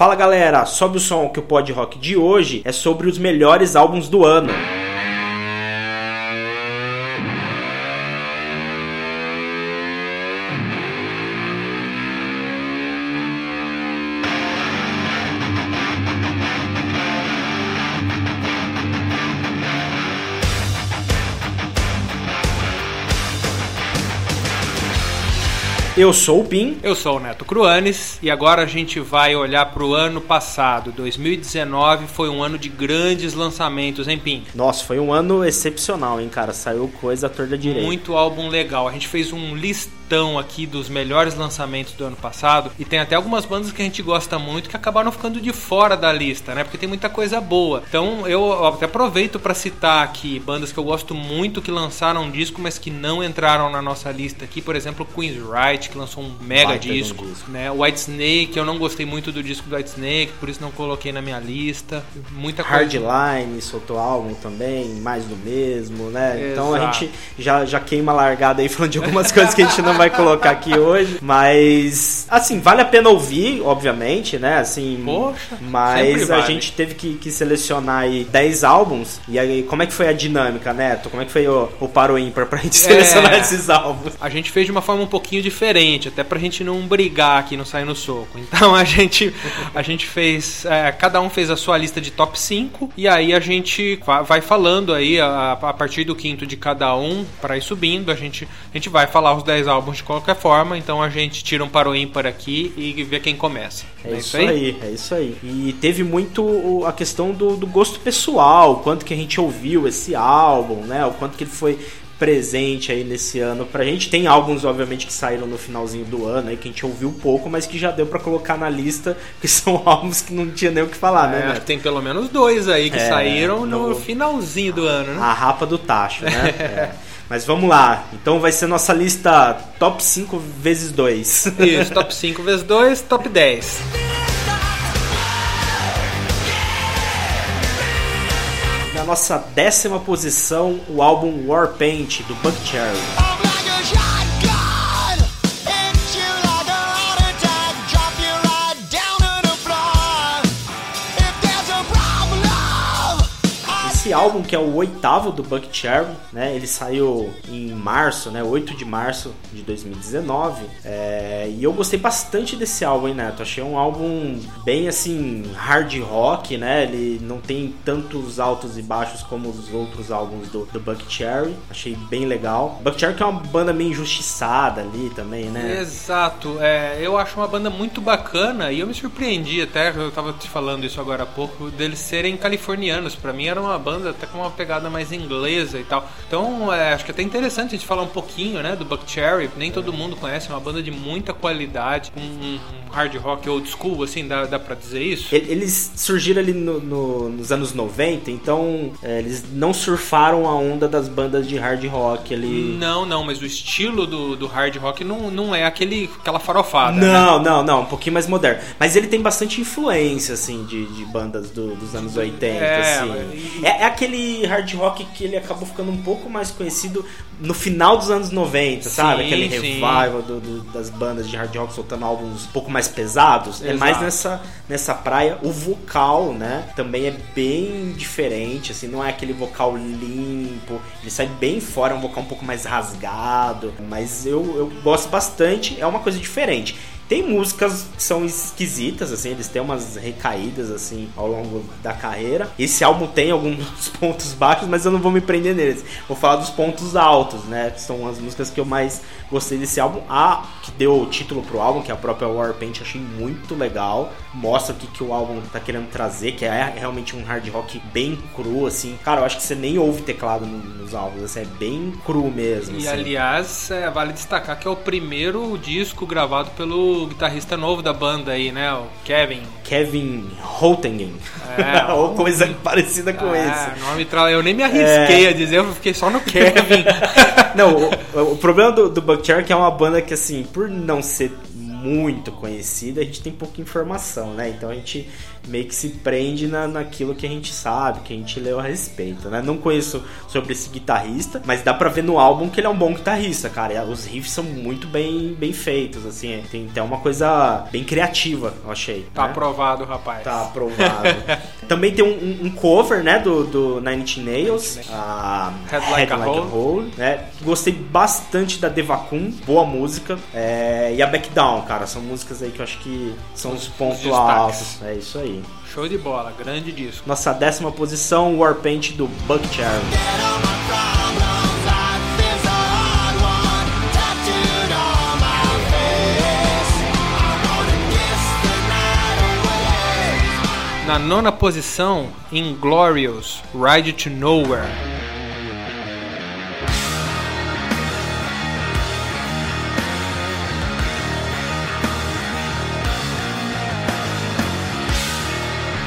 Fala galera, sobe o som que o Pod Rock de hoje é sobre os melhores álbuns do ano. Eu sou o Pim. Eu sou o Neto Cruanes e agora a gente vai olhar para o ano passado. 2019 foi um ano de grandes lançamentos, hein, Pim? Nossa, foi um ano excepcional, hein, cara? Saiu coisa torda direita. Muito álbum legal. A gente fez um listão aqui dos melhores lançamentos do ano passado e tem até algumas bandas que a gente gosta muito que acabaram ficando de fora da lista, né? Porque tem muita coisa boa. Então eu até aproveito para citar aqui bandas que eu gosto muito que lançaram um disco, mas que não entraram na nossa lista aqui. Por exemplo, Queen's Right que lançou um mega disco, um disco. né? White Snake, eu não gostei muito do disco do White Snake, por isso não coloquei na minha lista. Muita coisa. Hardline soltou álbum também, mais do mesmo, né? Então a Exato. gente já, já queima a largada aí falando de algumas coisas que a gente não vai colocar aqui hoje. Mas, assim, vale a pena ouvir, obviamente, né? Assim, Poxa, mas a vale. gente teve que, que selecionar aí 10 álbuns. E aí, como é que foi a dinâmica, Neto? Como é que foi o, o Paro Ímpar pra gente selecionar esses álbuns? A gente fez de uma forma um pouquinho diferente, até pra gente não brigar aqui, não sair no soco. Então a gente, a gente fez. é, cada um fez a sua lista de top 5 e aí a gente va- vai falando aí a, a partir do quinto de cada um para ir subindo. A gente, a gente vai falar os 10 álbuns de qualquer forma, então a gente tira um para o ímpar aqui e vê quem começa. É Não isso aí? é isso aí. E teve muito a questão do, do gosto pessoal, o quanto que a gente ouviu esse álbum, né? O quanto que ele foi presente aí nesse ano pra gente. Tem álbuns, obviamente, que saíram no finalzinho do ano aí, que a gente ouviu pouco, mas que já deu pra colocar na lista, que são álbuns que não tinha nem o que falar, né, É, tem pelo menos dois aí que É, saíram no, no- finalzinho do ano, né? A rapa do tacho, né? É. Mas vamos lá. Então vai ser nossa lista top 5 vezes 2. Isso, top 5 vezes 2, top 10. Na nossa décima posição, o álbum Warpaint, do Buck Cherry. Álbum, que é o oitavo do Buck Cherry, né? Ele saiu em março, né? 8 de março de 2019. É, e eu gostei bastante desse álbum, hein, Neto? Achei um álbum bem, assim, hard rock, né? Ele não tem tantos altos e baixos como os outros álbuns do, do Buck Cherry. Achei bem legal. Buck Cherry que é uma banda meio injustiçada ali também, né? Exato, é, eu acho uma banda muito bacana e eu me surpreendi até, eu tava te falando isso agora há pouco, deles serem californianos. Pra mim era uma banda até com uma pegada mais inglesa e tal. Então é, acho que é até interessante a gente falar um pouquinho né, do Buck Cherry. Nem todo mundo conhece, é uma banda de muita qualidade, um, um hard rock old school, assim, dá, dá pra dizer isso? Ele- Eles surgiram ali no- no- nos anos 90, então é, eles não surfaram a onda das bandas de hard rock ali. Não, não, mas o estilo do, do hard rock não, não é aquele, aquela farofada. né? Não, não, não, um pouquinho mais moderno. Mas ele tem bastante influência, assim, de, de bandas do- dos anos 80, É, assim. mas- É, é aquele hard rock que ele acabou ficando um pouco mais conhecido no final dos anos 90, sabe? Sim, Aquele sim. revival do- do- das bandas de hard rock soltando álbuns um pouco mais pesados. É Exato. mais nessa, nessa praia. O vocal, né, também é bem diferente, assim, não é aquele vocal limpo. Ele sai bem fora, é um vocal um pouco mais rasgado. Mas eu, eu gosto bastante, é uma coisa diferente. Tem músicas que são esquisitas, assim, eles têm umas recaídas, assim, ao longo da carreira. Esse álbum tem alguns pontos baixos, mas eu não vou me prender neles. Vou falar dos pontos altos, né? Que são as músicas que eu mais gostei desse álbum. A que deu o título pro álbum, que é a própria Warpaint, achei muito legal. Mostra o que, que o álbum tá querendo trazer, que é realmente um hard rock bem cru, assim. Cara, eu acho que você nem ouve teclado no- nos álbuns, assim, é bem cru mesmo. E assim. aliás, é, vale destacar que é o primeiro disco gravado pelo guitarrista novo da banda aí, né? O Kevin. Kevin Holtingen. É, Ou coisa parecida com É, esse. nome tra... Eu nem me arrisquei a dizer, eu fiquei só no Kevin. Não, o, o problema do, do Buck Cherry é que é uma banda que, assim, por não ser muito conhecida, a gente tem pouca informação, né? Então a gente meio que se prende na, naquilo que a gente sabe, que a gente leu a respeito, né? Não conheço sobre esse guitarrista, mas dá pra ver no álbum que ele é um bom guitarrista, cara. E os riffs são muito bem, bem feitos, assim. é- Tem até uma coisa bem criativa, eu achei. Tá né? aprovado, rapaz. Tá aprovado. Também tem um, um- um cover, né, do, do Nine Inch Nails, a Head Like a Hole, né? Gostei bastante da Devacun, boa música, é, e a Back Down, cara, são músicas aí que eu acho que são os pontos destaques. altos. É isso aí. Show de bola, grande disco. Nossa décima posição, Warpaint do Buck Cherry. Na nona posição, Inglorious, Ride to Nowhere.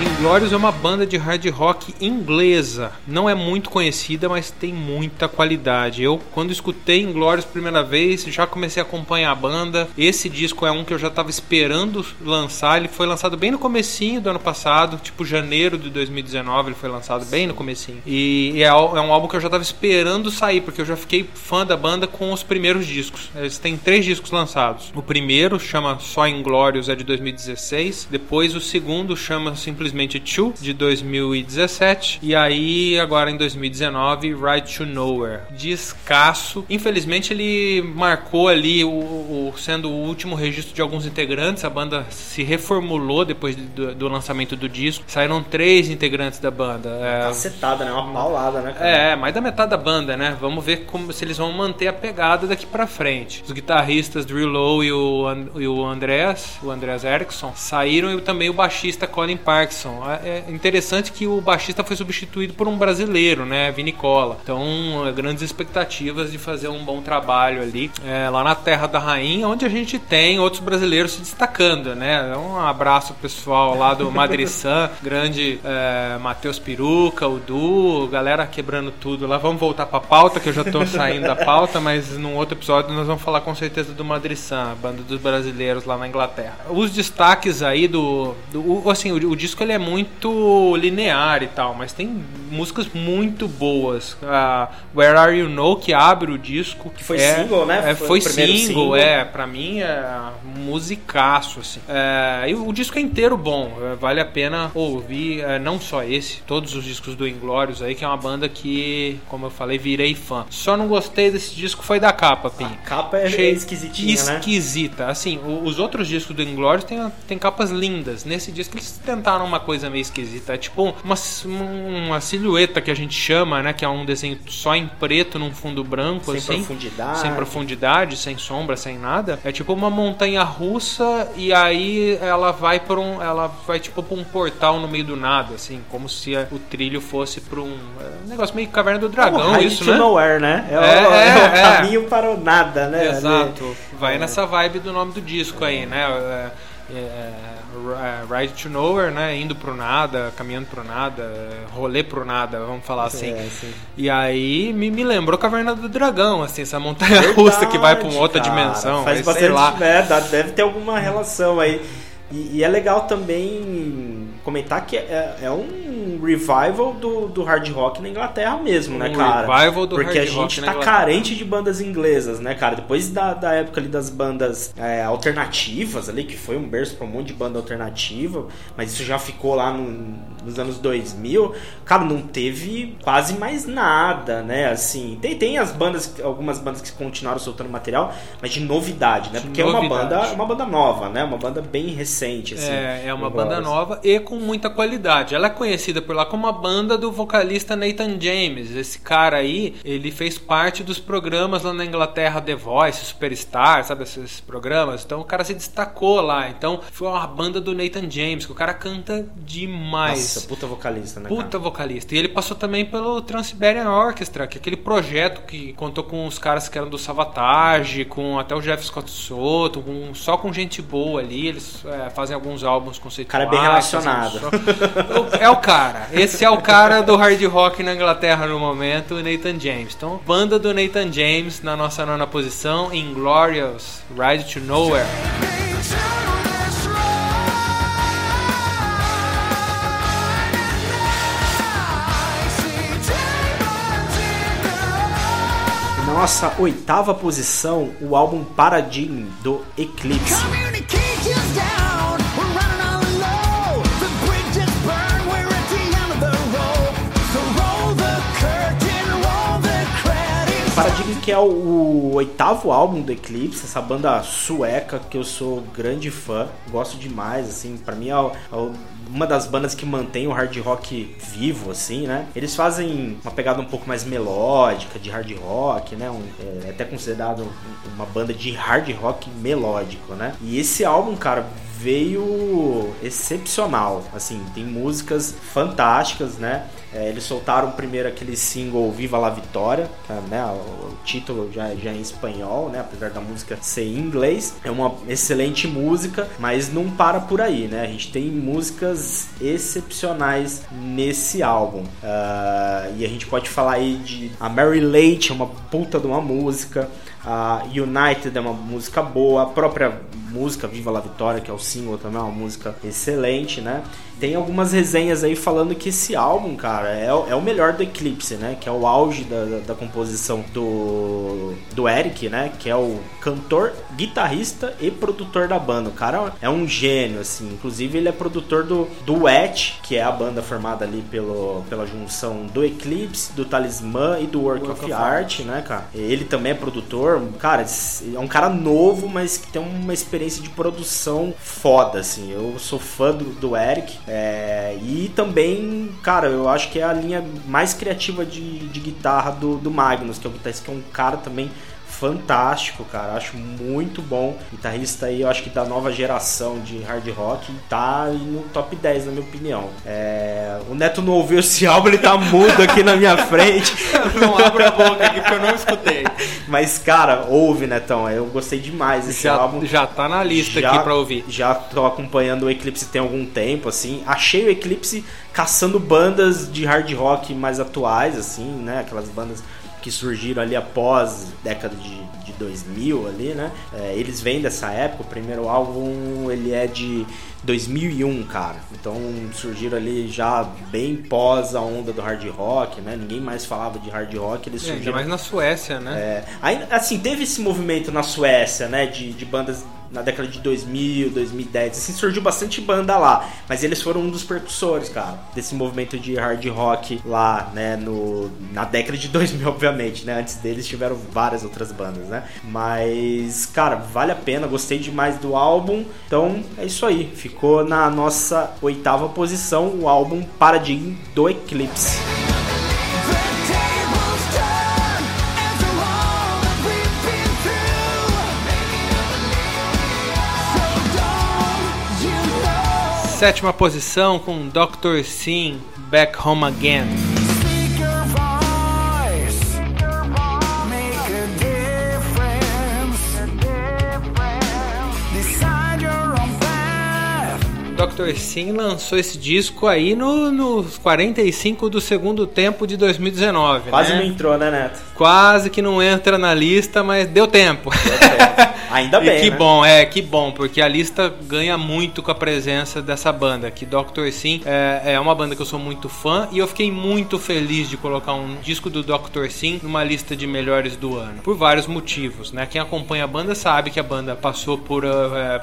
Inglorious é uma banda de hard rock inglesa. Não é muito conhecida, mas tem muita qualidade. Eu, quando escutei Inglorious primeira vez, já comecei a acompanhar a banda. Esse disco é um que eu já estava esperando lançar. Ele foi lançado bem no comecinho do ano passado, tipo janeiro de 2019, ele foi lançado bem no comecinho. E é, é um álbum que eu já estava esperando sair, porque eu já fiquei fã da banda com os primeiros discos. Eles têm três discos lançados. O primeiro chama só Inglorious, é de 2016. Depois o segundo chama simplesmente Two, de 2017. E aí, agora em 2019, Ride to Nowhere. Descasso. Infelizmente, ele marcou ali, o, o- sendo o último registro de alguns integrantes. A banda se reformulou depois de- do, do lançamento do disco. Saíram três integrantes da banda. É, Cacetada, né? Uma paulada, né, cara? é, mais da metade da banda, né? Vamos ver como, se eles vão manter a pegada daqui pra frente. Os guitarristas Drew Lowe e o, e o Andreas, o Andreas Eriksson, saíram e também o baixista Colin Parkinson. É é interessante que o baixista foi substituído por um brasileiro, né? Vini Cola. Então, é, grandes expectativas de fazer um bom trabalho ali é, lá na Terra da Rainha, onde a gente tem outros brasileiros se destacando, né? Um abraço pessoal lá do Madrid San, grande é, Matheus Peruca, o Du, galera quebrando tudo lá. Vamos voltar pra pauta, que eu já tô saindo da pauta, mas num outro episódio nós vamos falar com certeza do Madrid San, a banda dos brasileiros lá na Inglaterra. Os destaques aí do. do assim, o, o disco ele é muito linear e tal, mas tem músicas muito boas. A Where Are You Know, que abre o disco. Que foi é- single, né? É, Foi foi single, single. é. Pra mim é musicaço, assim. É, e o disco é inteiro bom, é, vale a pena ouvir, é, não só esse, todos os discos do Inglorious aí, que é uma banda que, como eu falei, virei fã. Só não gostei desse disco foi da capa, Pim. A capa é, é esquisitinha, né? Esquisita. Assim, o- os outros discos do Inglorious tem, tem capas lindas. Nesse disco eles tentaram uma coisa meio esquisita. É tipo uma, uma silhueta que a gente chama, né? Que é um desenho só em preto num fundo branco, Sem assim. profundidade. Sem profundidade, sem sombra, sem nada. É tipo uma montanha russa e aí ela vai para um. Ela vai tipo pra um portal no meio do nada, assim, como se o trilho fosse pra um. é um negócio meio caverna do É dragão, Hide isso, né? Nowhere, né? É, o, É, é o é, é. caminho para o nada, né? Exato. Vai É. nessa vibe do nome do disco aí, né? É, é, é, Ride to Nowhere, né? Indo pro nada, caminhando pro nada, rolê pro nada, vamos falar assim. É. E aí me, me lembrou Caverna do Dragão, assim, essa montanha russa que vai pra uma outra Verdade, cara. dimensão. Faz aí, sei lá. É, deve ter alguma relação aí. E, e é legal também comentar que é, é um revival do, do hard rock na Inglaterra mesmo, né, Um cara? revival do Porque hard a rock gente na tá carente de bandas inglesas, né, cara? Depois da, da época ali das bandas é, alternativas ali, que foi um berço pra um monte de banda alternativa, mas isso já ficou lá no- nos anos 2000, cara, não teve quase mais nada, né? Assim, tem, tem as bandas, algumas bandas que continuaram soltando material, mas de novidade, né? Porque é uma novidade. banda, uma banda nova, né? Uma banda bem recente, assim. É, é uma banda nova e com muita qualidade. Ela é conhecida por lá como a banda do vocalista Nathan James. Esse cara aí, ele fez parte dos programas lá na Inglaterra, The Voice, Superstar, sabe esses programas? Então o cara se destacou lá. Então foi uma banda do Nathan James, que o cara canta demais. Nossa, puta vocalista, né? Puta vocalista. E ele passou também pelo Trans-Siberian Orchestra, que é aquele projeto que contou com os caras que eram do Savatage, com até o Jeff Scott Soto, com- só com gente boa ali. Eles é, fazem alguns álbuns conceituais. cara é bem relacionado. só- É o cara. Esse é o cara do hard rock na Inglaterra no momento, o Nathan James. Então, banda do Nathan James na nossa nona posição, Inglorious, Ride to Nowhere. Nossa oitava posição, o álbum Paradigm do Eclipse. Que é o, o oitavo álbum do Eclipse, essa banda sueca que eu sou grande fã, gosto demais, assim, para mim é, o- é uma das bandas que mantém o hard rock vivo, assim, né? Eles fazem uma pegada um pouco mais melódica de hard rock, né? Um, é até considerado um- uma banda de hard rock melódico, né? E esse álbum, cara, veio excepcional, assim, tem músicas fantásticas, né? É, eles soltaram primeiro aquele single Viva la Vitória, tá, né? O, título já, já é em espanhol, né? Apesar da música ser em inglês. É uma excelente música, mas não para por aí, né? A gente tem músicas excepcionais nesse álbum. Ah, e a gente pode falar aí de a Mary Late, é uma puta de uma música. A United é uma música boa, a própria música Viva la Vitória, que é o single também, é uma música excelente, né? Tem algumas resenhas aí falando que esse álbum, cara, é, o- é o melhor do Eclipse, né? Que é o auge da, da, da composição do, do Eric, né? Que é o cantor, guitarrista e produtor da banda. O cara é um gênio, assim. Inclusive, ele é produtor do Duet, que é a banda formada ali pelo, pela junção do Eclipse, do Talismã e do Work, Work of, of Art, né, cara? Ele também é produtor. Cara, é um cara novo, mas que tem uma experiência de produção foda, assim. Eu sou fã do, do Eric. é, e também, cara, eu acho que é a linha mais criativa de, de guitarra do, do Magnus, que é guitarrista que é um cara também fantástico, cara. Acho muito bom. Guitarrista aí, eu acho que da nova geração de hard rock, tá aí no top 10, na minha opinião. É, O Neto não ouviu esse álbum, ele tá mudo aqui na minha frente. Não abra a boca aqui porque eu não escutei. Mas, cara, ouve, Netão. Eu gostei demais desse Já, álbum. já tá na lista Já- aqui pra ouvir. Já tô acompanhando o Eclipse tem algum tempo, assim. Achei o Eclipse caçando bandas de hard rock mais atuais, assim, né? Aquelas bandas que surgiram ali após década de, de 2000 ali, né? É, eles vêm dessa época. O primeiro álbum, ele é de 2001, cara. Então surgiram ali já bem pós a onda do hard rock, né? Ninguém mais falava de hard rock. Eles É, ainda surgiram mais na Suécia, né? é, ainda, assim, teve esse movimento na Suécia, né, de, de bandas na década de 2000, 2010, assim, surgiu bastante banda lá, mas eles foram um dos percussores, cara, desse movimento de hard rock lá, né, no, na década de 2000, obviamente, né, antes deles tiveram várias outras bandas, né, mas, cara, vale a pena, gostei demais do álbum, então é isso aí, ficou na nossa oitava posição o álbum Paradigm do Eclipse. Sétima posição com Dr. Sim, Back Home Again. Dr. Sim lançou esse disco aí no, nos 45 do segundo tempo de 2019. Quase né? não entrou, né, Neto? Quase que não entra na lista, mas deu tempo. Ainda E bem, que né? bom, é, que bom, porque a lista ganha muito com a presença dessa banda, que Dr. Sim é, é uma banda que eu sou muito fã e eu fiquei muito feliz de colocar um disco do Dr. Sim numa lista de melhores do ano, por vários motivos, né? Quem acompanha a banda sabe que a banda passou por, uh,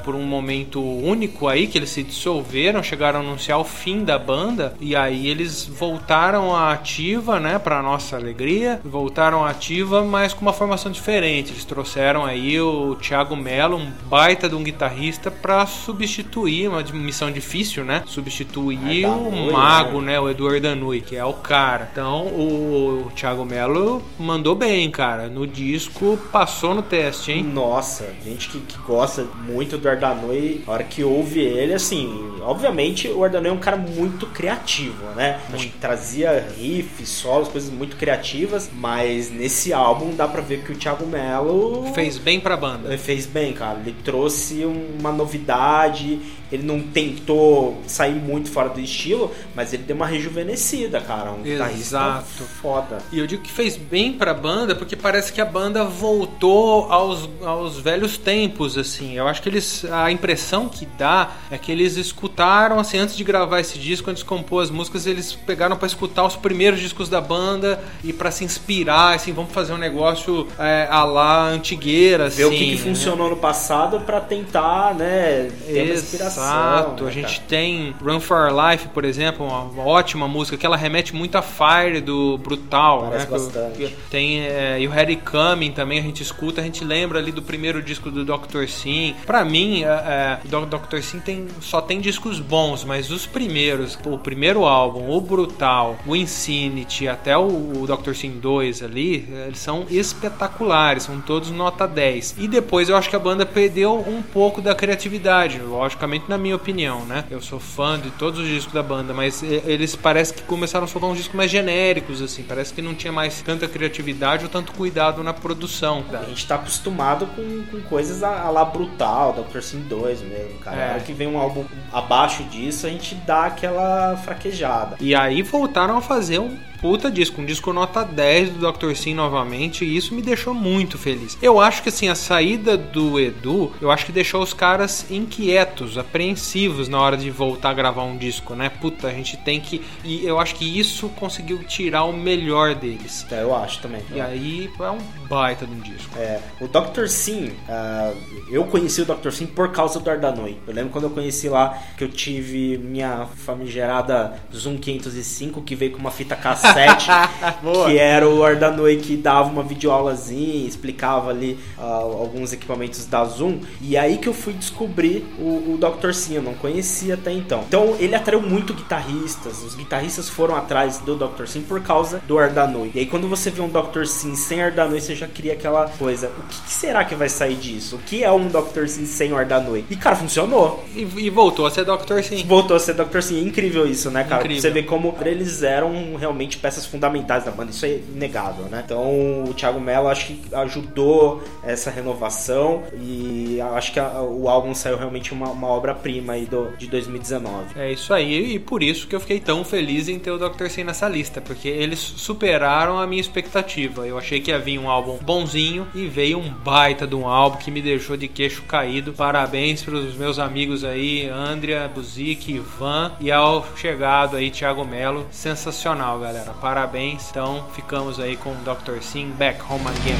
por um momento único aí, que eles se dissolveram, chegaram a anunciar o fim da banda e aí eles voltaram à ativa, né, para nossa alegria, voltaram à ativa, mas com uma formação diferente. Eles trouxeram aí o Thiago Mello, um baita de um guitarrista, para substituir uma missão difícil, né? Substituir o Ardanui, mago, né? O Eduardo Danui, que é o cara. Então o Thiago Mello mandou bem, cara. No disco passou no teste, hein? Nossa, gente que, que gosta muito do Ardanui, a hora que ouve ele, assim, obviamente o Ardanui é um cara muito criativo, né? Acho que trazia riffs, solos, coisas muito criativas, mas nesse álbum dá pra ver que o Thiago Mello Fez bem pra banda. Ele fez bem, cara. Ele trouxe uma novidade. Ele não tentou sair muito fora do estilo, mas ele deu uma rejuvenescida, cara. Um Exato. foda. E eu digo que fez bem pra banda porque parece que a banda voltou aos, aos velhos tempos, assim. Eu acho que eles. A impressão que dá é que eles escutaram, assim, antes de gravar esse disco, antes de compor as músicas, eles pegaram pra escutar os primeiros discos da banda e pra se inspirar, assim, vamos fazer um negócio é, a lá antigueira, assim. Ver o que, que né? funcionou no passado pra tentar, né, ter uma inspiração. Exato, né, a gente tem Run for Our Life, por exemplo, uma, ótima música que ela remete muito a Fire do Brutal, Parece né? bastante. que Tem é, o Harry Coming também a gente escuta, a gente lembra ali do primeiro disco do Dr. Sim. Pra mim, é, é, o Dr. Sim tem, só tem discos bons, mas os primeiros, o primeiro álbum, o Brutal, o Insanity, até o, o Dr. Sim 2 ali, eles são espetaculares, são todos nota 10. E depois eu acho que a banda perdeu um pouco da criatividade, logicamente na minha opinião, né? Eu sou fã de todos os discos da banda, mas eles parece que começaram a soltar uns discos mais genéricos, assim, parece que não tinha mais tanta criatividade ou tanto cuidado na produção. A gente tá acostumado com, com coisas a, a lá brutal, Dr. Sim 2 mesmo, cara. É. Que vem um álbum abaixo disso, a gente dá aquela fraquejada. E aí voltaram a fazer um puta disco, um disco nota 10 do Dr. Sim novamente, e isso me deixou muito feliz. Eu acho que assim, a saída do Edu, eu acho que deixou os caras inquietos, apreensivos na hora de voltar a gravar um disco, né? Puta, a gente tem que. E eu acho que isso conseguiu tirar o melhor deles. É, eu acho também. E aí é um baita de um disco. É, o Dr. Sim, ah, eu conheci o Dr. Sim por causa do Ardanoi. Eu lembro quando eu conheci lá que eu tive minha famigerada Zoom 505 que veio com uma fita cassete, Que era o Ardanoi que dava uma videoaulazinha, explicava ali ah, alguns equipamentos da Zoom. E aí que eu fui descobrir o, o Dr. Sim, eu não conhecia até então. Então ele atraiu muito guitarristas, os guitarristas foram atrás do Dr. Sim por causa do Ardanoi. E aí quando você vê um Dr. Sim sem Ardanoi, você já cria aquela coisa. O que, que será que vai sair disso? O que é um Dr. Sim sem o Ardanoi? E cara, funcionou. E, e voltou a ser Dr. Sim. Voltou a ser Dr. Sim. É incrível isso, né, cara? Incrível. Você vê como eles eram realmente peças fundamentais da banda. Isso é inegável, né? Então o Thiago Mello acho que ajudou essa renovação e acho que a- o álbum saiu realmente uma, uma obra-prima aí do, de 2019. É isso aí, e por isso que eu fiquei tão feliz em ter o Dr. Sim nessa lista, porque eles superaram a minha expectativa. Eu achei que ia vir um álbum bonzinho e veio um baita de um álbum que me deixou de queixo caído. Parabéns para os meus amigos aí, Andrea, Buzik, Ivan e ao chegado aí, Thiago Melo. Sensacional, galera. Parabéns. Então, ficamos aí com o Dr. Sim Back Home Again.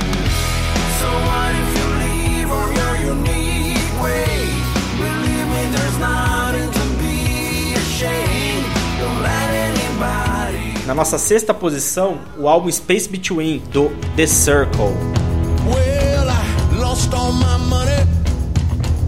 So what if you leave on your unique way? Believe me, there's nothing to be ashamed. Don't let anybody. Na nossa sexta posição, o álbum Space Between do The Circle. Well, I lost all my money,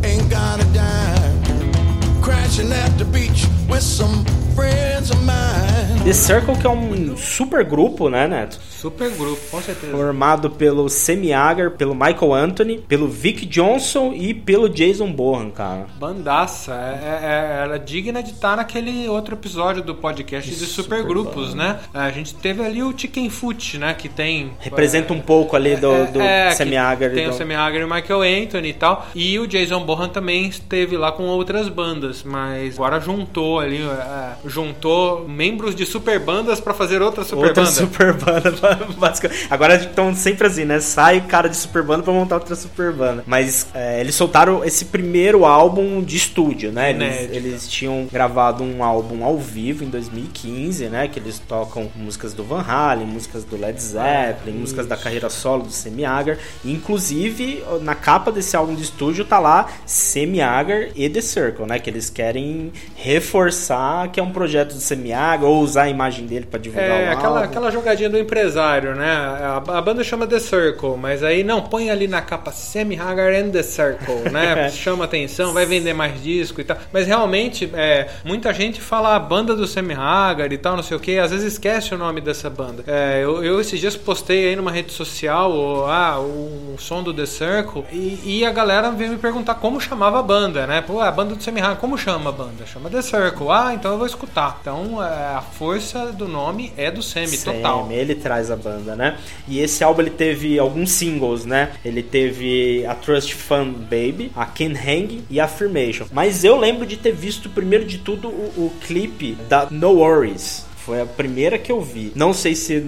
ain't got a dime. Crashing at the beach with some friends of mine. The Circle que é um super grupo, né, Neto? Super grupo, com certeza. Formado pelo Sammy Hagar, pelo Michael Anthony, pelo Vic Johnson e pelo Jason Bohan, cara. Bandaça, é, é- era digna de estar naquele outro episódio do podcast de, supergrupos, né? A gente teve ali o Chicken Foot, né? Que tem. Representa um pouco ali do, do é, Sammy Hagar. Tem o do- Sammy Hagar e o Michael Anthony e tal. E o Jason Bohan também esteve lá com outras bandas, mas agora juntou ali, é, juntou membros de super bandas pra fazer outra super Outra banda. super banda, basicamente. Agora estão sempre assim, né? Sai cara de super banda pra montar outra super banda. Mas é, eles soltaram esse primeiro álbum de estúdio, né? Eles, eles tinham gravado um álbum ao vivo em 2015, né? Que eles tocam músicas do Van Halen, músicas do Led Zeppelin, músicas da carreira solo do Sammy Hagar. E, Inclusive, na capa desse álbum de estúdio tá lá Sammy Hagar e The Circle, né? Que eles querem reforçar que é um projeto do Sammy Hagar ou usar a imagem dele pra divulgar É, o aquela, álbum. aquela jogadinha do empresário, né? A, a banda chama The Circle, mas aí não, põe ali na capa Sammy Hagar and The Circle, né? chama atenção, vai vender mais disco e tal. Mas realmente, é, muita gente fala a banda do Sammy Hagar e tal, não sei o que, às vezes esquece o nome dessa banda. É, eu, eu esses dias postei aí numa rede social o, ah, o, som do The Circle e, e a galera veio me perguntar como chamava a banda, né? Pô, a banda do Sammy Hagar, como chama a banda? Chama The Circle. Ah, então eu vou escutar. Então é, a força do nome é do Sammy, total. Sammy, ele traz a banda, né? E esse álbum ele teve alguns singles, né? Ele teve a Trust Fund Baby, a Can Hang e a Affirmation. Mas eu lembro de ter visto, primeiro de tudo, o, o clipe da No Worries. Foi a primeira que eu vi. Não sei se.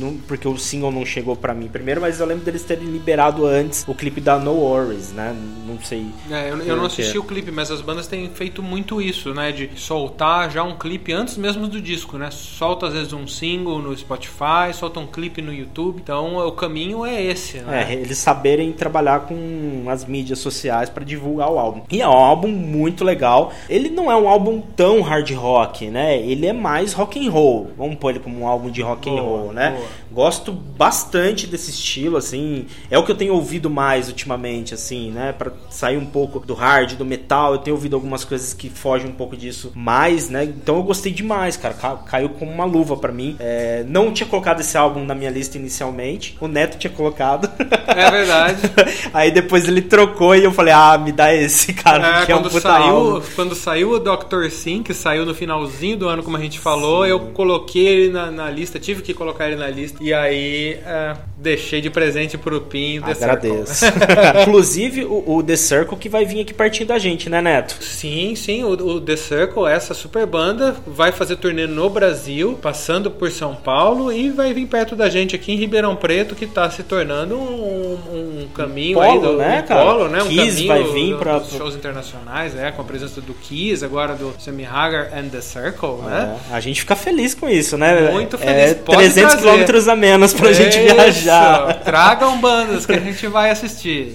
Não, porque o single não chegou pra mim primeiro, mas eu lembro deles terem liberado antes o clipe da No Worries, né? Não sei. É, eu, eu não assisti o clipe, mas as bandas têm feito muito isso, né? De soltar já um clipe antes mesmo do disco, né? Solta às vezes um single no Spotify, solta um clipe no YouTube. Então o caminho é esse, né? É, eles saberem trabalhar com as mídias sociais pra divulgar o álbum. E é um álbum muito legal. Ele não é um álbum tão hard rock, né? Ele é mais rock and roll. Vamos pôr ele como um álbum de rock and Boa, roll, né? boa. Gosto bastante desse estilo, assim. É o que eu tenho ouvido mais ultimamente, assim, né? Pra sair um pouco do hard, do metal. Eu tenho ouvido algumas coisas que fogem um pouco disso mais, né? Então eu gostei demais, cara. Ca- Caiu como uma luva pra mim. É, não tinha colocado esse álbum na minha lista inicialmente. O Neto tinha colocado. É verdade. Aí depois ele trocou e eu falei, ah, me dá esse, cara, É, que é um quando, puta saiu, álbum. quando saiu o Dr. Sim, que saiu no finalzinho do ano, como a gente falou, eu coloquei ele na, na lista, tive que colocar ele na lista. E aí é, deixei de presente pro Pin. The Agradeço. Inclusive o, o The Circle que vai vir aqui pertinho da gente, né, Neto? Sim, sim, o, o The Circle, essa super banda, vai fazer turnê no Brasil, passando por São Paulo e vai vir perto da gente aqui em Ribeirão Preto, que tá se tornando um, um caminho Polo, aí do né, um cara? polo, né? Um Kiss caminho vai vir dos shows internacionais, é, com a presença do Kiss, agora do Sammy Hagar and The Circle, né? É, a gente fica feliz com isso, né? Muito É feliz. Pode 300 trazer. Quilômetros a menos pra gente Isso, viajar. Tragam bandas que a gente vai assistir.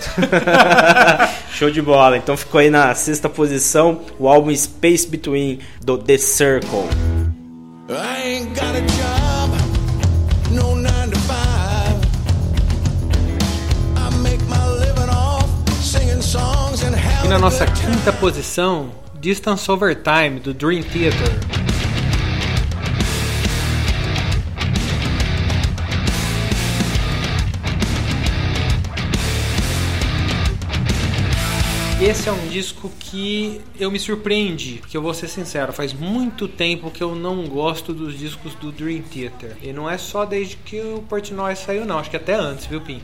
Show de bola. Então ficou aí na sexta posição o álbum Space Between do The Circle. I ain't got a job, no nine to five. I make my living off singing songs and E having na a nossa good time. quinta posição, Distance Over Time, do Dream Theater. Esse é um disco que eu me surpreendi, porque eu vou ser sincero, faz muito tempo que eu não gosto dos discos do Dream Theater. E não é só desde que o Portnoy saiu, não, acho que até antes, viu, Pim?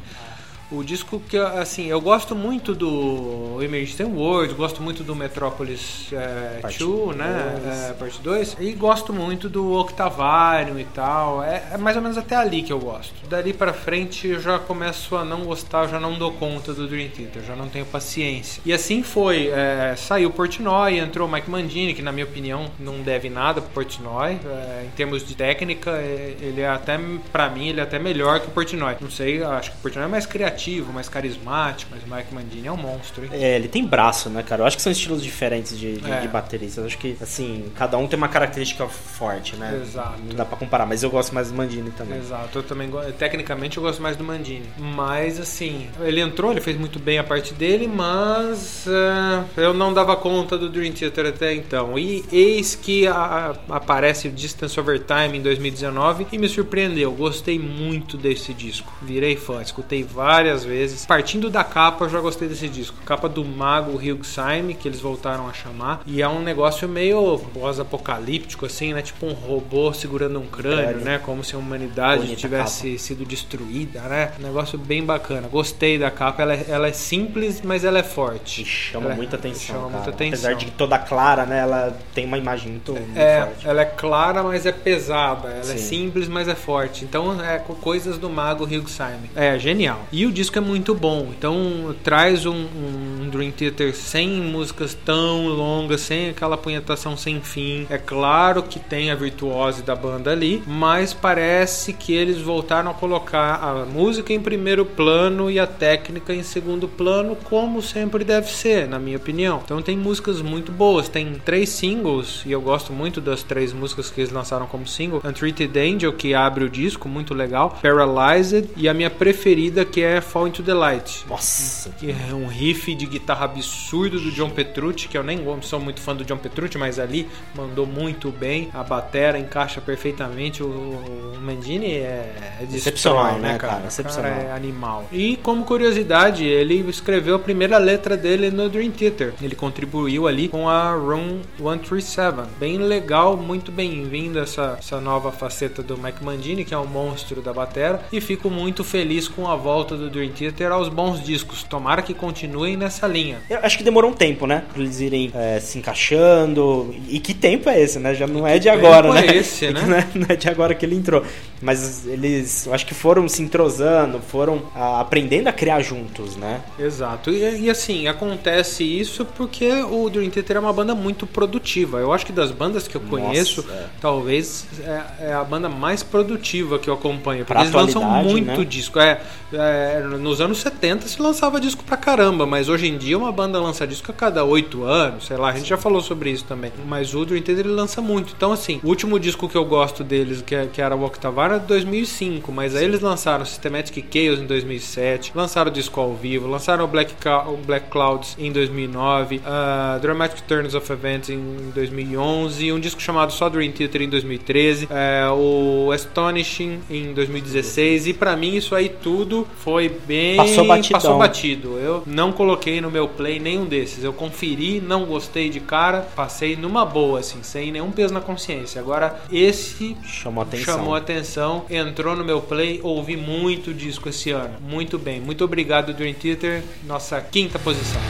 O disco que, assim, eu gosto muito do Emergency World, gosto muito do Metropolis é, Parte 2, né? dois. É, parte 2. E gosto muito do Octavarium e tal. É, é mais ou menos até ali que eu gosto. Dali pra frente eu já começo a não gostar, eu já não dou conta do Dream Theater, já não tenho paciência. E assim foi. é, saiu o Portnoy, entrou o Mike Mandini, que na minha opinião não deve nada pro Portnoy. É, em termos de técnica, é, ele é até, pra mim, ele é até melhor que o Portnoy. Não sei, acho que o Portnoy é mais criativo, mais carismático, mas o Mike Mandini é um monstro, hein? É, ele tem braço, né, cara? Eu acho que são estilos diferentes de, de, É. de bateristas. Acho que, assim, cada um tem uma característica forte, né? Exato. Não dá pra comparar, mas eu gosto mais do Mandini também. Exato, eu também go- tecnicamente eu gosto mais do Mandini. Mas assim, ele entrou, ele fez muito bem a parte dele, mas é, eu não dava conta do Dream Theater até então. E eis que a- a- aparece o Distance Over Time em 2019 e me surpreendeu. Gostei muito desse disco. Virei fã, escutei várias vezes. Partindo da capa, eu já gostei desse disco. Capa do Mago Hugheim, que eles voltaram a chamar. E é um negócio meio pós-apocalíptico, assim, né? Tipo um robô segurando um crânio, Crânio. né? Como se a humanidade Bonita tivesse sido destruída, né? Um negócio bem bacana. Gostei da capa. Ela é, ela é simples, mas ela é forte. E chama Ela é- muita atenção, Chama cara. muita atenção. Apesar de toda clara, né, ela tem uma imagem muito, muito É, forte. ela é clara, mas é pesada. Ela é Sim. simples, mas é forte. Então, é co- coisas do mago Hugheim. É genial. E o disco é muito bom. Então, traz um, um Dream Theater sem músicas tão longas, sem aquela punhetação sem fim. É claro que tem a virtuose da banda ali, mas parece que eles voltaram a colocar a música em primeiro plano e a técnica em segundo plano, como sempre deve ser, na minha opinião. Então tem músicas muito boas, tem três singles e eu gosto muito das três músicas que eles lançaram como single. Untreated Angel, que abre o disco, muito legal. Paralyzed e a minha preferida que é Fall into the Light. Nossa, Que é um riff de guitarra absurdo do John Petrucci, que eu nem sou muito fã do John Petrucci, mas ali mandou muito bem. A batera encaixa perfeitamente. O, o Mandini é, é Excepcional, destrói, né, cara? Excepcional. cara é animal. E como curiosidade, ele escreveu a primeira letra dele no Dream Theater. Ele contribuiu ali com a Room 137. Bem legal, muito bem-vinda essa, essa nova faceta do Mike Mandini, que é um monstro da batera. E fico muito feliz com a volta do Dream Theater aos bons discos. Tomara que continuem nessa linha. Eu acho que demorou um tempo, né? Pra eles irem é, se encaixando. E que tempo é esse, né? Já não é de agora, é né? esse, né? Não é, não é de agora que ele entrou. Mas eles, eu acho que foram se entrosando, foram ah, aprendendo a criar juntos, né? Exato. E, e, assim, acontece isso porque o Dream Theater é uma banda muito produtiva. Eu acho que das bandas que eu Nossa, conheço, é. talvez é, é a banda mais produtiva que eu acompanho. Porque Pra eles lançam muito né? disco. É, é, nos anos 70 se lançava disco pra caramba, mas hoje em dia uma banda lança disco a cada oito anos, sei lá, a gente já falou sobre isso também. Mas o Dream Theater ele lança muito. Então, assim, o último disco que eu gosto deles, que, é- que era o Octavar, era de 2005, mas aí eles lançaram Systematic Chaos em 2007, lançaram o disco ao vivo, lançaram o Black, o Black Clouds em 2009, uh, Dramatic Turns of Events em 2011, um disco chamado só Dream Theater em 2013, é, o Astonishing em 2016, e pra mim isso aí tudo foi bem. Passou batidão. Passou batido. Eu não coloquei no meu play nenhum desses. Eu conferi, não gostei de cara, passei numa boa, assim, sem nenhum peso na consciência. Agora, esse Chamou atenção. chamou atenção, entrou no meu play, ouvi muito disco esse ano. Muito bem. Muito obrigado, Dream Theater. Nossa quinta posição.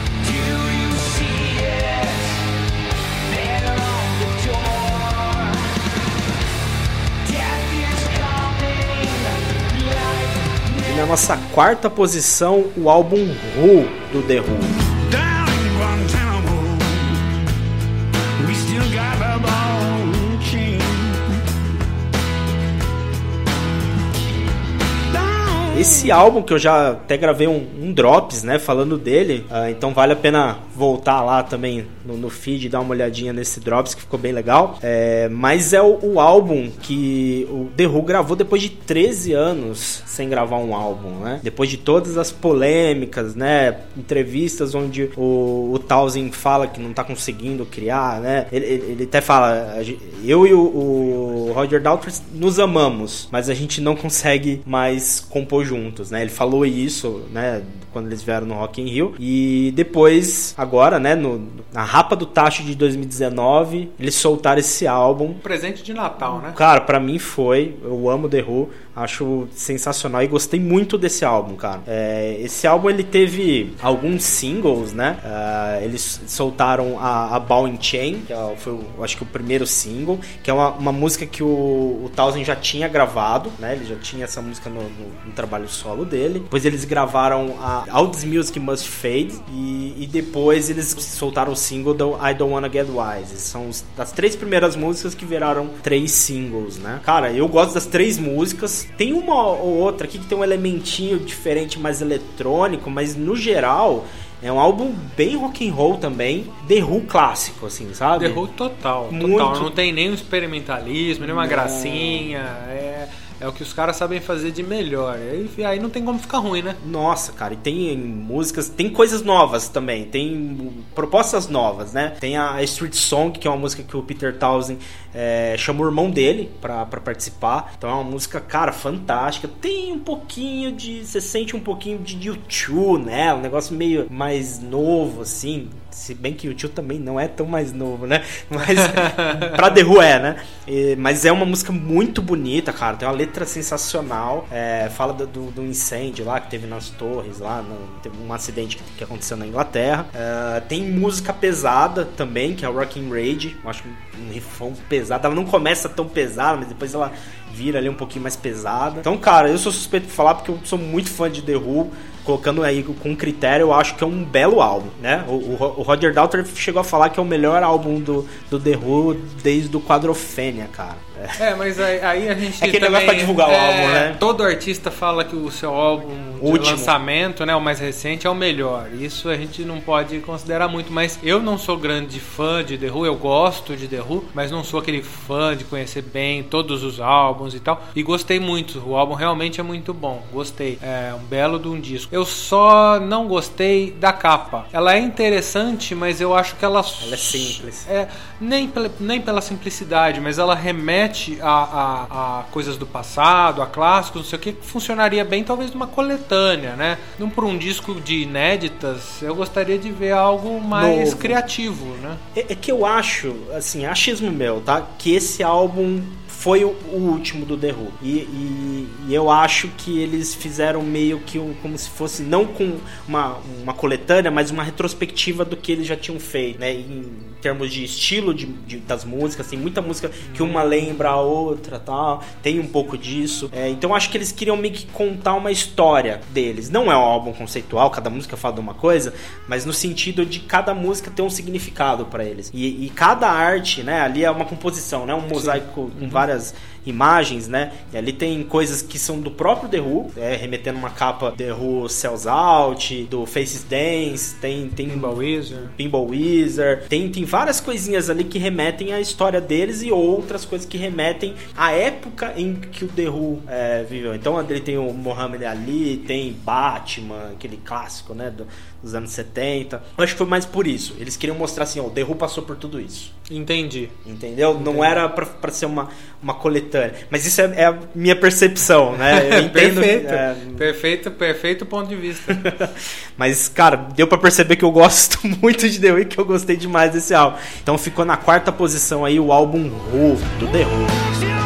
Na nossa quarta posição, o álbum Who do The Who. Esse álbum que eu já até gravei um, drops, né, falando dele, ah, então vale a pena voltar lá também no, no feed e dar uma olhadinha nesse drops que ficou bem legal. É, mas é o, o álbum que o The Who gravou depois de 13 anos sem gravar um álbum, né? Depois de todas as polêmicas, né, entrevistas onde o, o fala que não tá conseguindo criar, né? Ele, ele- ele até fala, eu e o, o Roger Daltrey nos amamos, mas a gente não consegue mais compor juntos, né? Ele falou isso, né? Quando eles vieram no Rock in Rio e depois, agora, né? No, na Rapa do Tacho de 2019, eles soltaram esse álbum. Um presente de Natal, né? Cara, pra mim foi. Eu amo The Who. Acho sensacional e gostei muito desse álbum, cara. É, esse álbum ele teve alguns singles, né? Ah, eles soltaram a, a Ball Chain, que é- foi, acho que o primeiro single, que é uma, uma música que o, o Townsend já tinha gravado, né? Ele já tinha essa música no, no- no trabalho solo dele. Depois eles gravaram a All This Music Must Fade e, e depois eles soltaram o single do I Don't Wanna Get Wise. São as três primeiras músicas que viraram três singles, né? Cara, eu gosto das três músicas. Tem uma ou outra aqui que tem um elementinho diferente, mais eletrônico, mas no geral é um álbum bem rock and roll também, The Who clássico, assim, sabe? The Who total, total. Muito. Não tem nenhum experimentalismo, nenhuma Não. gracinha. É, é o que os caras sabem fazer de melhor. E aí não tem como ficar ruim, né? Nossa, cara, e tem músicas, tem coisas novas também, tem propostas novas, né? Tem a Street Song, que é uma música que o Peter Townsend é, chamou o irmão dele pra, participar. Então é uma música, cara, fantástica. Tem um pouquinho de. Você sente um pouquinho de YouTube, né? Um negócio meio mais novo, assim. Se bem que o YouTube também não é tão mais novo, né? Mas pra The Who é, né? E- mas é uma música muito bonita, cara. Tem uma letra sensacional. É, fala do, do- do incêndio lá que teve nas torres, lá. no- teve um acidente que, aconteceu na Inglaterra. É, tem música pesada também, que é o Rockin' Rage. Eu acho um rifão pesado. Ela não começa tão pesada, mas depois ela vira ali um pouquinho mais pesada. Então, cara, eu sou suspeito de falar porque eu sou muito fã de The Who. Colocando aí com critério, eu acho que é um belo álbum, né? O, o, o Roger Daltrey chegou a falar que é o melhor álbum do, do The Who desde o Quadrofênia, cara. É. É, mas aí, aí a gente. É aquele também, negócio pra divulgar o álbum, né? Todo artista fala que o seu álbum de lançamento, né, o mais recente, é o melhor. Isso a gente não pode considerar muito. Mas eu não sou grande fã de The Who, eu gosto de The Who, mas não sou aquele fã de conhecer bem todos os álbuns e tal. E gostei muito. O álbum realmente é muito bom. Gostei. É um belo de um disco. Eu só não gostei da capa. Ela é interessante, mas eu acho que ela. Ela é simples. É, nem, nem pela simplicidade, mas ela remete a, a- a coisas do passado, a clássicos, não sei o que, que funcionaria bem talvez numa coletânea, né? Não por um disco de inéditas, eu gostaria de ver algo mais Novo. criativo, né? É, é que eu acho, assim, achismo meu, tá? Que esse álbum foi o, último do The Who. E, e- e eu acho que eles fizeram meio que um, como se fosse, não com uma, uma coletânea, mas uma retrospectiva do que eles já tinham feito, né? Em termos de estilo de, de- das músicas, tem muita música que uma lembra a outra tal, tem um pouco disso. É, então acho que eles queriam meio que contar uma história deles. Não é um álbum conceitual, cada música fala de uma coisa, mas no sentido de cada música ter um significado pra eles. E, e cada arte, né, ali é uma composição, né? Um mosaico com várias as imagens, né? E ali tem coisas que são do próprio The Who, é, remetendo uma capa The Who Cells Out, do Faces Dance, tem tem Pinball Wizard. Pinball Wizard, tem, tem várias coisinhas ali que remetem à história deles e outras coisas que remetem à época em que o The Who é, viveu. Então ele tem o Muhammad Ali, tem Batman, aquele clássico, né, do- dos anos 70. Eu acho que foi mais por isso. Eles queriam mostrar assim, ó, o The Who passou por tudo isso. Entendi. Entendeu? Não era pra, pra ser uma, uma coletânea. Mas isso é, é a minha percepção, né? Eu entendo. perfeito. é, Perfeito, perfeito ponto de vista. mas, cara, deu pra perceber que eu gosto muito de The Who e que eu gostei demais desse álbum. Então ficou na quarta posição aí o álbum Who, do The Who.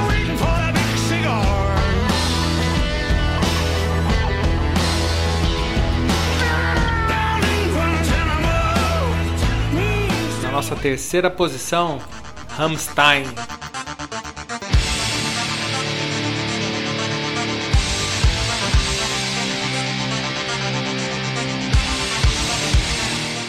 Nossa terceira posição, Rammstein.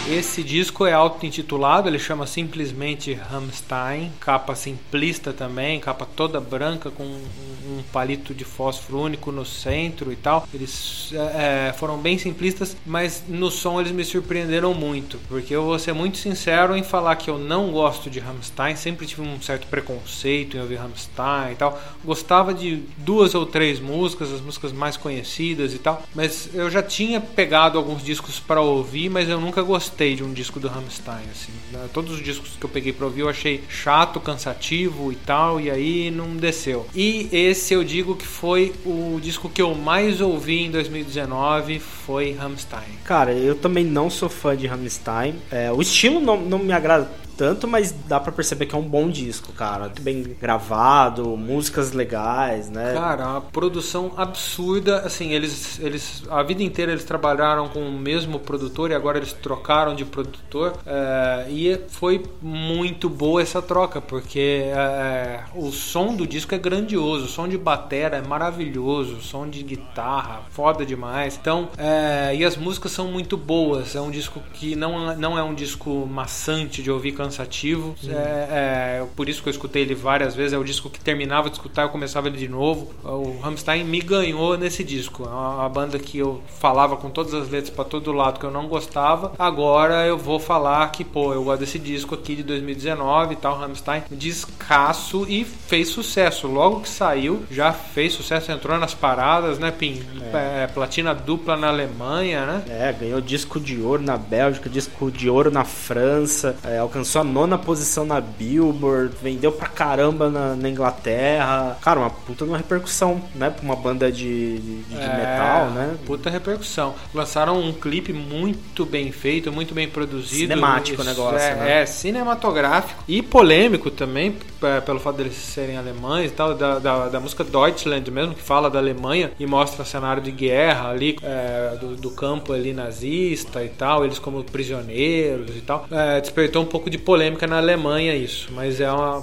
Esse disco é auto-intitulado, ele chama simplesmente Rammstein, capa simplista também, capa toda branca com um palito de fósforo único no centro e tal. Eles é, é, foram bem simplistas, mas no som eles me surpreenderam muito, porque eu vou ser muito sincero em falar que eu não gosto de Rammstein, sempre tive um certo preconceito em ouvir Rammstein e tal. Gostava de duas ou três músicas, as músicas mais conhecidas e tal, mas eu já tinha pegado alguns discos para ouvir, mas eu nunca gostei de um disco do Rammstein, assim. né? Todos os discos que eu peguei para ouvir eu achei chato, cansativo e tal, e aí não desceu. E esse eu digo que foi o disco que eu mais ouvi em 2019, foi Rammstein. Cara, eu também não sou fã de Rammstein. É, o estilo não, não me agrada tanto, mas dá pra perceber que é um bom disco, cara. Muito bem gravado, músicas legais, né? Cara, a produção absurda, assim, eles, eles a vida inteira eles trabalharam com o mesmo produtor e agora eles trocaram de produtor é, e foi muito boa essa troca, porque é, o som do disco é grandioso, o som de batera é maravilhoso, o som de guitarra, foda demais. Então, é, e as músicas são muito boas, é um disco que não, não é um disco maçante de ouvir cansativo, é, é, por isso que eu escutei ele várias vezes, é o disco que terminava de escutar eu começava ele de novo. O Rammstein me ganhou nesse disco, é uma, banda que eu falava com todas as letras para todo lado que eu não gostava, agora eu vou falar que, pô, eu gosto desse disco aqui de 2019 e tal, Rammstein, descasso e fez sucesso, logo que saiu já fez sucesso, entrou nas paradas, né, Pim? É, platina dupla na Alemanha, né? É, ganhou disco de ouro na Bélgica, disco de ouro na França, é, alcançou a nona posição na Billboard, vendeu pra caramba na, na Inglaterra. Cara, uma puta uma repercussão, né? Pra uma banda de, de, de É, metal, né? Puta repercussão. Lançaram um clipe muito bem feito, muito bem produzido. Cinemático o negócio, é, né? É, cinematográfico e polêmico também, pelo fato deles serem alemães e tal, da, da, da música Deutschland mesmo, que fala da Alemanha e mostra cenário de guerra ali, é, do, do campo ali nazista e tal, eles como prisioneiros e tal. É, despertou um pouco de polêmica na Alemanha isso, mas é uma,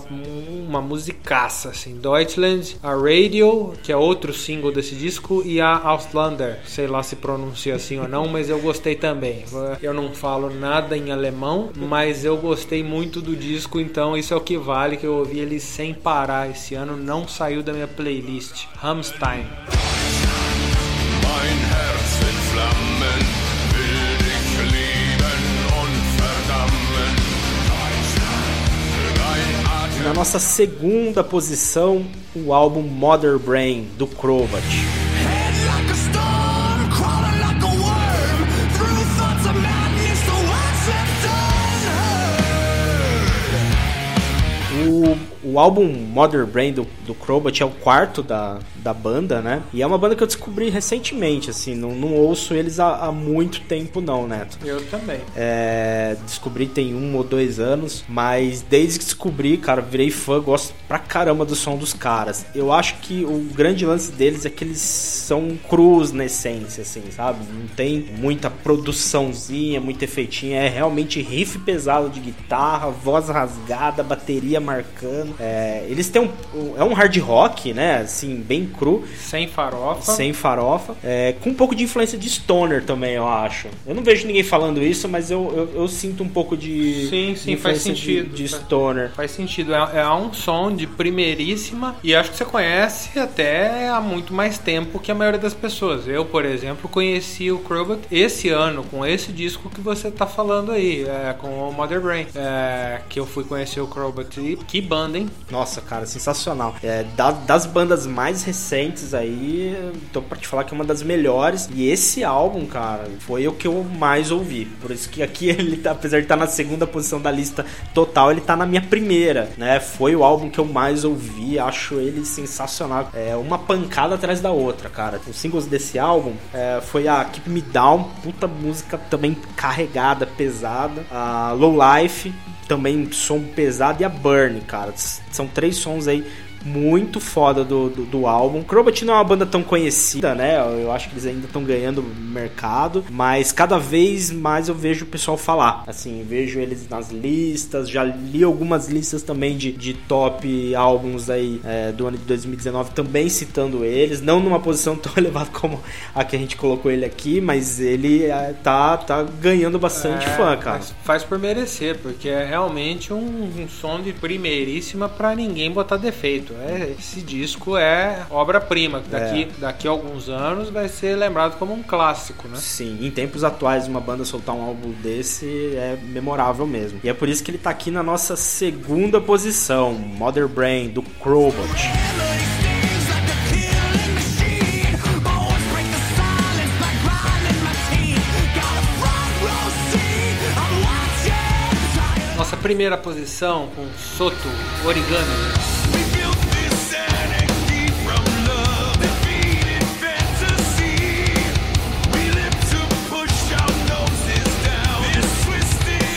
uma musicaça, assim. Deutschland, a Radio, que é outro single desse disco, e a Auslander, sei lá se pronuncia assim ou não, mas eu gostei também. Eu não falo nada em alemão, mas eu gostei muito do disco, então isso é o que vale, que eu ouvi ele sem parar esse ano, não saiu da minha playlist. Rammstein. Na nossa segunda posição, o álbum Mother Brain, do Crobat. O, álbum Mother Brain do, do Crowbat é o quarto da, da banda, né? E é uma banda que eu descobri recentemente, assim, não, não ouço eles há, há muito tempo não, Neto. Eu também. É, descobri tem um ou dois anos, mas desde que descobri, cara, virei fã, gosto pra caramba do som dos caras. Eu acho que o grande lance deles é que eles são crus na essência, assim, sabe? Não tem muita produçãozinha, muito efeitinho, é realmente riff pesado de guitarra, voz rasgada, bateria marcando. É, eles têm um, é um hard rock, né? Assim, bem cru, Sem farofa. sem farofa, é, com um pouco de influência de stoner também, eu acho. Eu não vejo ninguém falando isso, mas eu, eu, eu sinto um pouco de, Sim, de sim, faz influência de- sentido. de, stoner. Faz sentido. É, é um som de primeiríssima e acho que você conhece até há muito mais tempo que a maioria das pessoas. Eu, por exemplo, conheci o Crowbat esse ano com esse disco que você tá falando aí, é, com o Mother Brain, é, que eu fui conhecer o Crowbat. E que banda, hein? Nossa, cara, sensacional. É, da- das bandas mais recentes aí, tô pra te falar que é uma das melhores. E esse álbum, cara, foi o que eu mais ouvi. Por isso que aqui ele, tá, apesar de estar na segunda posição da lista total, ele tá na minha primeira, né? Foi o álbum que eu mais ouvi, acho ele sensacional. É uma pancada atrás da outra, cara. Os singles desse álbum é, foi a Keep Me Down, puta música também carregada, pesada. A Low Life, também som pesado e a Burn, cara. São três sons aí muito foda do, do, do álbum. Crobat não é uma banda tão conhecida, né? Eu acho que eles ainda estão ganhando mercado, mas cada vez mais eu vejo o pessoal falar. Assim, vejo eles nas listas, já li algumas listas também de, de top álbuns aí é, do ano de 2019 também citando eles, não numa posição tão elevada como a que a gente colocou ele aqui, mas ele é, tá, tá ganhando bastante É, fã, cara. Faz, por merecer, porque é realmente um, um som de primeiríssima pra ninguém botar defeito. É, esse disco é obra-prima. que Daqui, daqui a alguns anos vai ser lembrado como um clássico, né? Sim, em tempos atuais, uma banda soltar um álbum desse é memorável mesmo. E é por isso que ele tá aqui na nossa segunda posição, Mother Brain, do Crowbot. Nossa primeira posição com Soto Origami.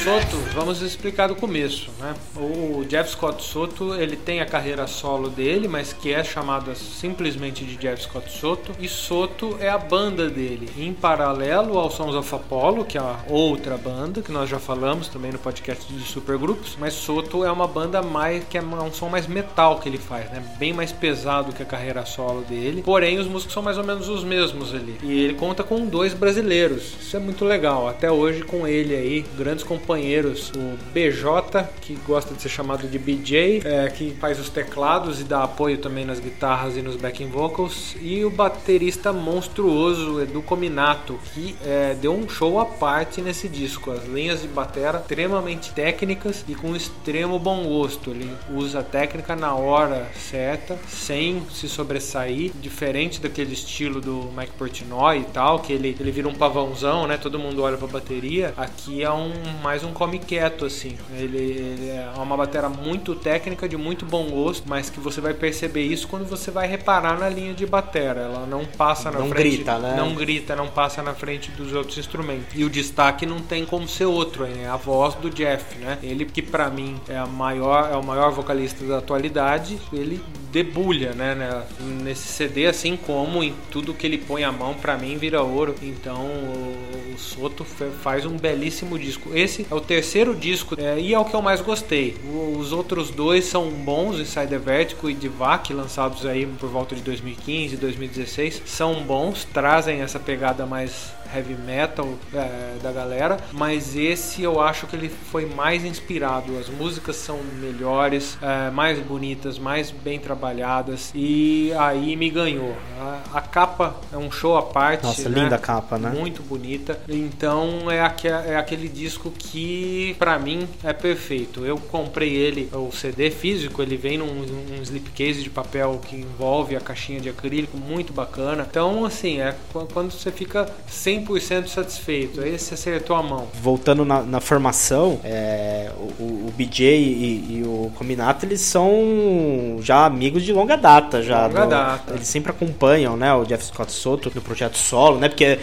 Soto, vamos explicar do começo, né? O Jeff Scott Soto, ele tem a carreira solo dele, mas que é chamada simplesmente de Jeff Scott Soto, e Soto é a banda dele, em paralelo ao Sons of Apollo, que é a outra banda que nós já falamos também no podcast de supergrupos, mas Soto é uma banda mais que é um som mais metal que ele faz, né? Bem mais pesado que a carreira solo dele. Porém, os músicos são mais ou menos os mesmos ali. E ele conta com dois brasileiros. Isso é muito legal. Até hoje com ele aí, grandes companheiros, o BJ, que gosta de ser chamado de BJ, é, que faz os teclados e dá apoio também nas guitarras e nos backing vocals, e o baterista monstruoso Edu Cominato, que é, deu um show à parte nesse disco. As linhas de batera extremamente técnicas e com extremo bom gosto. Ele usa a técnica na hora certa, sem se sobressair, diferente daquele estilo do Mike Portnoy e tal, que ele, ele vira um pavãozão, né? Todo mundo olha pra bateria. Aqui é um mais um come quieto, assim. Ele, ele é uma batera muito técnica, de muito bom gosto, mas que você vai perceber isso quando você vai reparar na linha de batera. Ela não passa na Não frente. grita, né? Não grita, não passa na frente dos outros instrumentos. E o destaque não tem como ser outro, é a voz do Jeff, né? Ele que pra mim é a maior, é o maior vocalista da atualidade, ele debulha, né, né, nesse CD assim como em tudo que ele põe a mão pra mim vira ouro. Então o, Soto faz um belíssimo disco. Esse é o terceiro disco é, e é o que eu mais gostei. O- Os outros dois são bons, Inside Vertigo e Divac, lançados aí por volta de 2015, 2016, são bons, trazem essa pegada mais heavy metal é, da galera, mas esse eu acho que ele foi mais inspirado. As músicas são melhores, é, mais bonitas, mais bem trabalhadas e aí me ganhou. A, a capa é um show à parte. Nossa, né? linda capa, né? Muito bonita. Então é, aque- é aquele disco que pra mim é perfeito. Eu comprei ele, o CD físico, ele vem num um slipcase de papel que envolve a caixinha de acrílico, muito bacana. Então, assim, é qu- quando você fica sem 100% satisfeito. Aí você acertou a mão. Voltando na, na formação, é, o, o- BJ e, e o Cominato, eles são já amigos de longa data. Já Longa do- data. Eles sempre acompanham, né, o Jeff Scott Soto no projeto solo, né, porque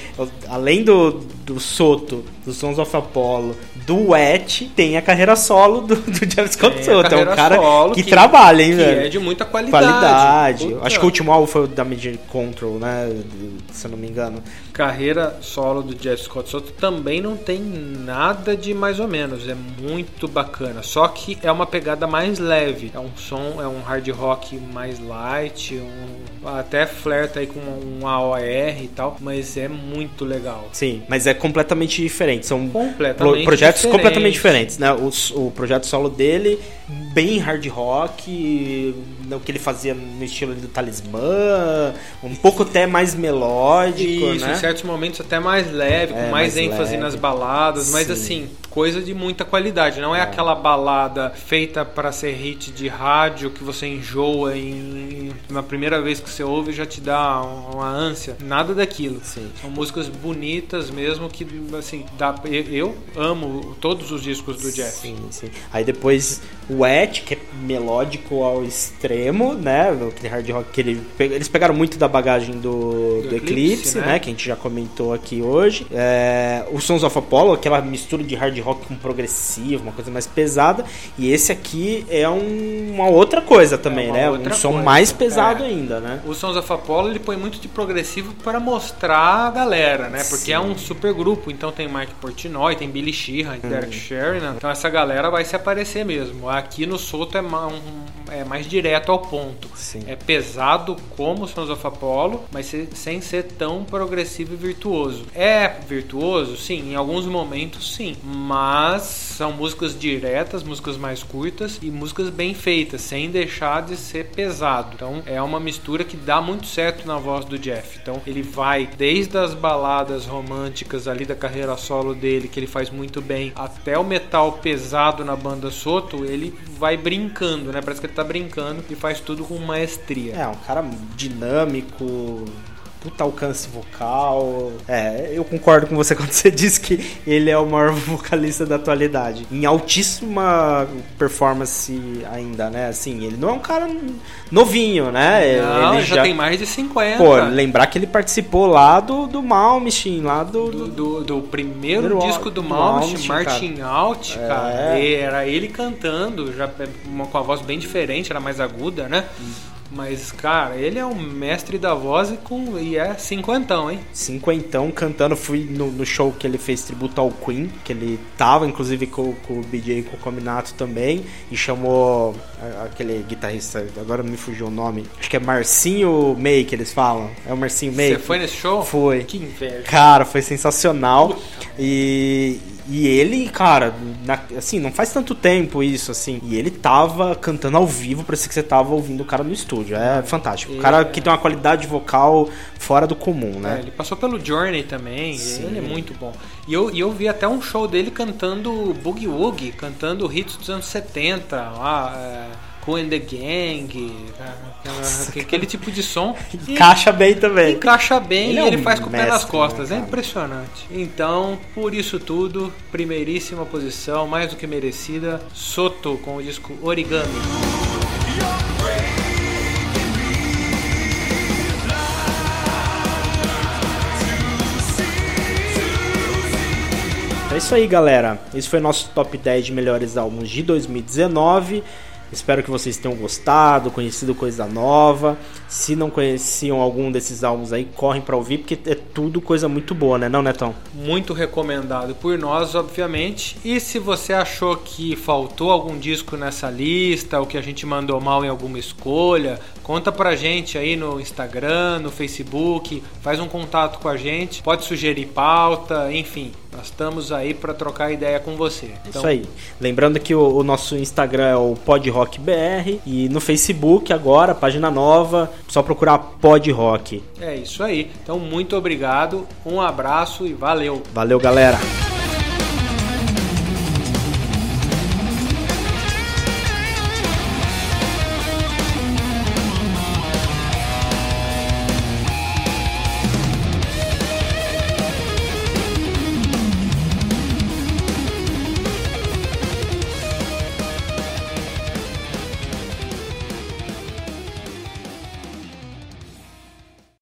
além do, do Soto, do Sons of Apollo, do Wet, tem a carreira solo do, do Jeff Scott Soto. É um cara que, que- trabalha, hein, Que velho. é de muita qualidade. Qualidade. Puta. Acho que o último álbum foi o Damage Control, né? Se eu não me engano. carreira solo do Jeff Scott Soto também não tem nada de mais ou menos, é muito bacana. Só que é uma pegada mais leve, é um som, é um hard rock mais light, um, até flerta aí com um AOR e tal, mas é muito legal. Sim, mas é completamente diferente. São Completamente pro- projetos diferente. completamente diferentes, né? O, o projeto solo dele, bem hard rock, o que ele fazia no estilo do Talismã, um pouco até mais melódico, Isso, né? em certos momentos até mais leve, com É, mais, mais ênfase leve. nas baladas, mas Sim. assim, coisa de muita qualidade. Não é, aquela balada feita para ser hit de rádio que você enjoa em, na primeira vez que você ouve já te dá uma ânsia. Nada daquilo. Sim. São músicas bonitas mesmo que assim, dá, eu, amo todos os discos do Jeff. Sim, sim. Aí depois Wet, que é melódico ao extremo, né? Aquele hard rock que ele, eles pegaram muito da bagagem do, do, Do Eclipse, Eclipse, né? né? Que a gente já comentou aqui hoje. É, o Sons of Apollo, aquela mistura de hard rock com progressivo, uma coisa mais pesada. E esse aqui é um- uma outra coisa também, É né? Um som coisa. mais pesado É. ainda, né? O Sons of Apollo ele põe muito de progressivo para mostrar a galera, né? Porque Sim. é um super grupo, então tem Mike Portnoy, tem Billy Sheehan, Uhum. Derek Sheridan. Então essa galera vai se aparecer mesmo. Aqui no Soto é, um- é mais direto ao ponto. Sim. É pesado como o Sons of Apollo, mas se- sem ser tão progressivo e virtuoso. É virtuoso? Sim, em alguns momentos sim. Mas são músicas diretas, músicas mais curtas e músicas bem feitas, sem deixar de ser pesado. Então é uma mistura que dá muito certo na voz do Jeff. Então ele vai desde as baladas românticas ali da carreira solo dele, que ele faz muito bem, até o metal pesado na banda Soto, ele vai brincando, né? Parece que ele tá brincando e faz tudo com maestria. É, um cara dinâmico, puta alcance vocal. É, eu concordo com você quando você diz que ele é o maior vocalista da atualidade. Em altíssima performance ainda, né? Assim, ele não é um cara novinho, né? Não, ele já, tem mais de 50. Pô, lembrar que ele participou lá do, do Malmsteen, lá do... do, do- do, primeiro Primeiro disco do do Malmsteen, Martin Out, cara, É. era ele cantando, já uma, com a voz bem diferente, era mais aguda, né? Mas, cara, ele é um mestre da voz e, com, e é cinquentão, hein? cinquentão cantando. Fui no, no show que ele fez tributo ao Queen, que ele tava, inclusive, com, com o BJ e com o Cominato também, e chamou aquele guitarrista, agora me fugiu o nome, acho que é Marcinho May que eles falam. É o Marcinho May. Você foi nesse show? Foi. Que inveja. Cara, foi sensacional. E, e ele, cara, na- assim, não faz tanto tempo isso, assim. E ele tava cantando ao vivo, parecia que você tava ouvindo o cara no estúdio. É fantástico. O cara É. que tem uma qualidade vocal fora do comum, É, né? ele passou pelo Journey também, Sim. ele é muito bom. E eu, e eu vi até um show dele cantando Boogie Woogie, cantando hits dos anos 70, lá, é, And the Gang, aquele tipo de som. E- Encaixa bem também. encaixa bem Ele e é um ele faz com o pé nas mestre, costas. né, é impressionante. Então, por isso tudo, primeiríssima posição, mais do que merecida. Soto com o disco Origami. É isso aí, galera. Esse foi nosso top 10 de melhores álbuns de 2019. Espero que vocês tenham gostado, conhecido coisa nova. Se não conheciam algum desses álbuns aí, correm pra ouvir, porque é tudo coisa muito boa, né, não, Netão? Muito recomendado por nós, obviamente. E se você achou que faltou algum disco nessa lista, ou que a gente mandou mal em alguma escolha, conta pra gente aí no Instagram, no Facebook, faz um contato com a gente, pode sugerir pauta, enfim, nós estamos aí pra trocar ideia com você. Então, Isso aí. Lembrando que o, o nosso Instagram é o PodRockBR e no Facebook agora, página nova, só procurar Pod Rock. É isso aí. Então, muito obrigado, um abraço e valeu. Valeu, galera.